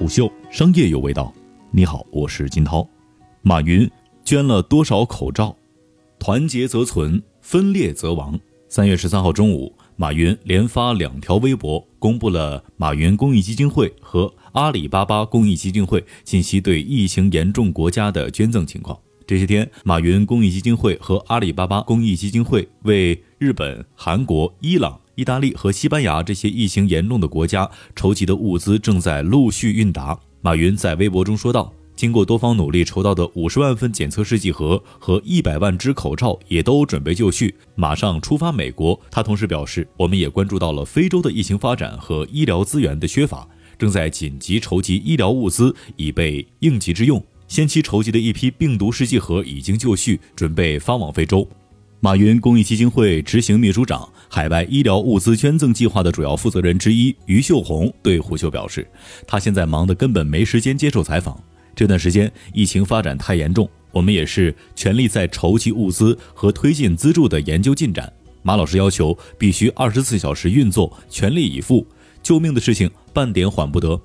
虎嗅商业有味道，你好，我是金涛。马云捐了多少口罩？团结则存，分裂则亡。三月十三号中午，马云连发两条微博，公布了马云公益基金会和阿里巴巴公益基金会近期对疫情严重国家的捐赠情况。这些天，马云公益基金会和阿里巴巴公益基金会为日本、韩国、伊朗。意大利和西班牙这些疫情严重的国家筹集的物资正在陆续运达。马云在微博中说道：“经过多方努力筹到的五十万份检测试剂盒和一百万只口罩也都准备就绪，马上出发美国。”他同时表示：“我们也关注到了非洲的疫情发展和医疗资源的缺乏，正在紧急筹集医疗物资以备应急之用。先期筹集的一批病毒试剂盒已经就绪，准备发往非洲。”马云公益基金会执行秘书长、海外医疗物资捐赠计划的主要负责人之一于秀红对胡秀表示：“他现在忙得根本没时间接受采访。这段时间疫情发展太严重，我们也是全力在筹集物资和推进资助的研究进展。马老师要求必须二十四小时运作，全力以赴，救命的事情半点缓不得。”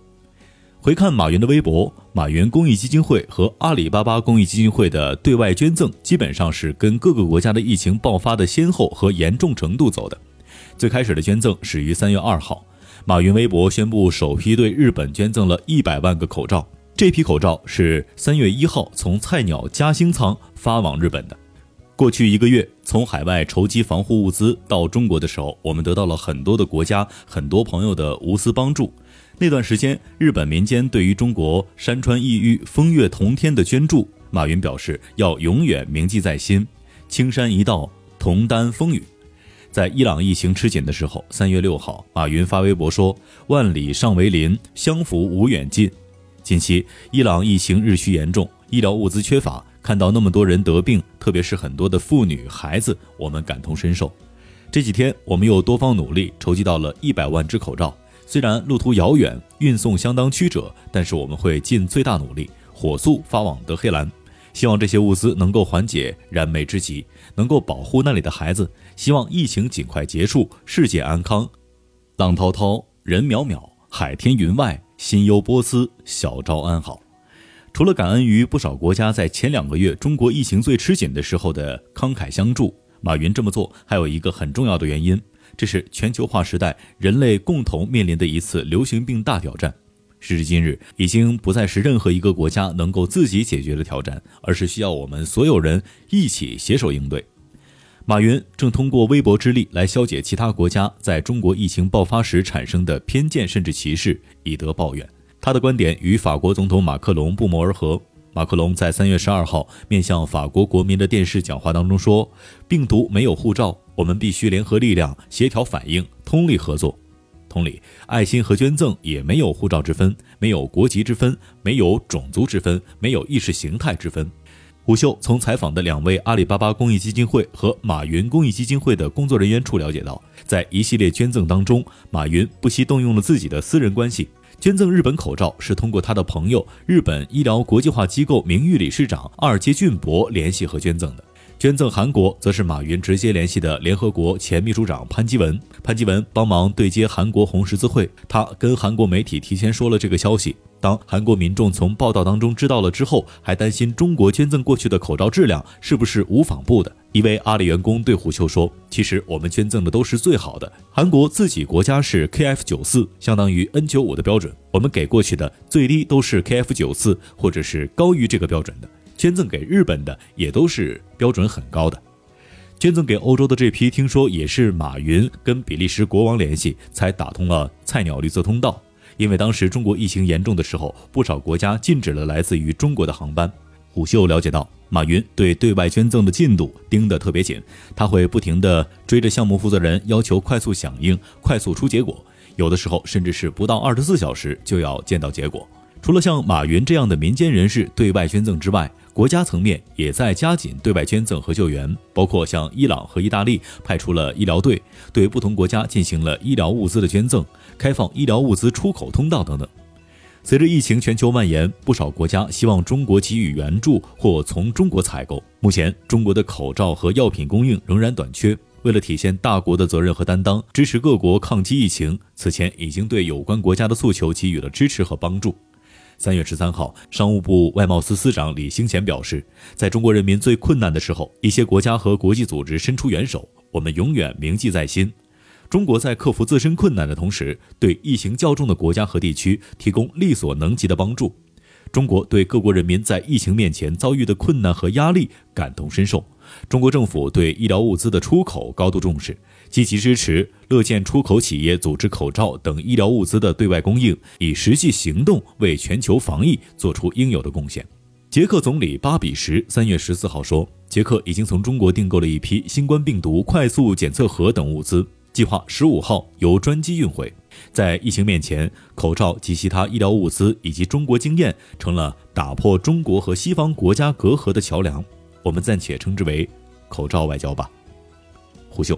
回看马云的微博，马云公益基金会和阿里巴巴公益基金会的对外捐赠基本上是跟各个国家的疫情爆发的先后和严重程度走的。最开始的捐赠始于三月二号，马云微博宣布首批对日本捐赠了一百万个口罩，这批口罩是三月一号从菜鸟嘉兴仓发往日本的。过去一个月，从海外筹集防护物资到中国的时候，我们得到了很多的国家、很多朋友的无私帮助。那段时间，日本民间对于中国山川异域、风月同天的捐助，马云表示要永远铭记在心。青山一道，同担风雨。在伊朗疫情吃紧的时候，三月六号，马云发微博说：“万里尚为邻，相扶无远近。”近期，伊朗疫情日趋严重，医疗物资缺乏，看到那么多人得病，特别是很多的妇女孩子，我们感同身受。这几天，我们又多方努力，筹集到了一百万只口罩。虽然路途遥远，运送相当曲折，但是我们会尽最大努力，火速发往德黑兰。希望这些物资能够缓解燃眉之急，能够保护那里的孩子。希望疫情尽快结束，世界安康。浪滔滔，人渺渺，海天云外，心忧波斯，小昭安好。除了感恩于不少国家在前两个月中国疫情最吃紧的时候的慷慨相助，马云这么做还有一个很重要的原因。这是全球化时代人类共同面临的一次流行病大挑战。时至今日，已经不再是任何一个国家能够自己解决的挑战，而是需要我们所有人一起携手应对。马云正通过微博之力来消解其他国家在中国疫情爆发时产生的偏见甚至歧视，以德报怨。他的观点与法国总统马克龙不谋而合。马克龙在三月十二号面向法国国民的电视讲话当中说：“病毒没有护照，我们必须联合力量，协调反应，通力合作。同理，爱心和捐赠也没有护照之分，没有国籍之分，没有种族之分，没有意识形态之分。”虎嗅从采访的两位阿里巴巴公益基金会和马云公益基金会的工作人员处了解到，在一系列捐赠当中，马云不惜动用了自己的私人关系。捐赠日本口罩是通过他的朋友日本医疗国际化机构名誉理事长二阶俊博联系和捐赠的。捐赠韩国则是马云直接联系的联合国前秘书长潘基文，潘基文帮忙对接韩国红十字会，他跟韩国媒体提前说了这个消息。当韩国民众从报道当中知道了之后，还担心中国捐赠过去的口罩质量是不是无纺布的。一位阿里员工对虎嗅说：“其实我们捐赠的都是最好的。韩国自己国家是 KF 九四，相当于 N 九五的标准，我们给过去的最低都是 KF 九四，或者是高于这个标准的。捐赠给日本的也都是标准很高的。捐赠给欧洲的这批，听说也是马云跟比利时国王联系，才打通了菜鸟绿色通道。”因为当时中国疫情严重的时候，不少国家禁止了来自于中国的航班。虎嗅了解到，马云对对外捐赠的进度盯得特别紧，他会不停地追着项目负责人，要求快速响应、快速出结果，有的时候甚至是不到二十四小时就要见到结果。除了像马云这样的民间人士对外捐赠之外，国家层面也在加紧对外捐赠和救援，包括向伊朗和意大利派出了医疗队，对不同国家进行了医疗物资的捐赠，开放医疗物资出口通道等等。随着疫情全球蔓延，不少国家希望中国给予援助或从中国采购。目前，中国的口罩和药品供应仍然短缺。为了体现大国的责任和担当，支持各国抗击疫情，此前已经对有关国家的诉求给予了支持和帮助。三月十三号，商务部外贸司司长李兴贤表示，在中国人民最困难的时候，一些国家和国际组织伸出援手，我们永远铭记在心。中国在克服自身困难的同时，对疫情较重的国家和地区提供力所能及的帮助。中国对各国人民在疫情面前遭遇的困难和压力感同身受。中国政府对医疗物资的出口高度重视，积极支持乐见出口企业组织口罩等医疗物资的对外供应，以实际行动为全球防疫做出应有的贡献。捷克总理巴比什三月十四号说，捷克已经从中国订购了一批新冠病毒快速检测盒等物资。计划十五号由专机运回。在疫情面前，口罩及其他医疗物资以及中国经验成了打破中国和西方国家隔阂的桥梁。我们暂且称之为“口罩外交”吧。胡秀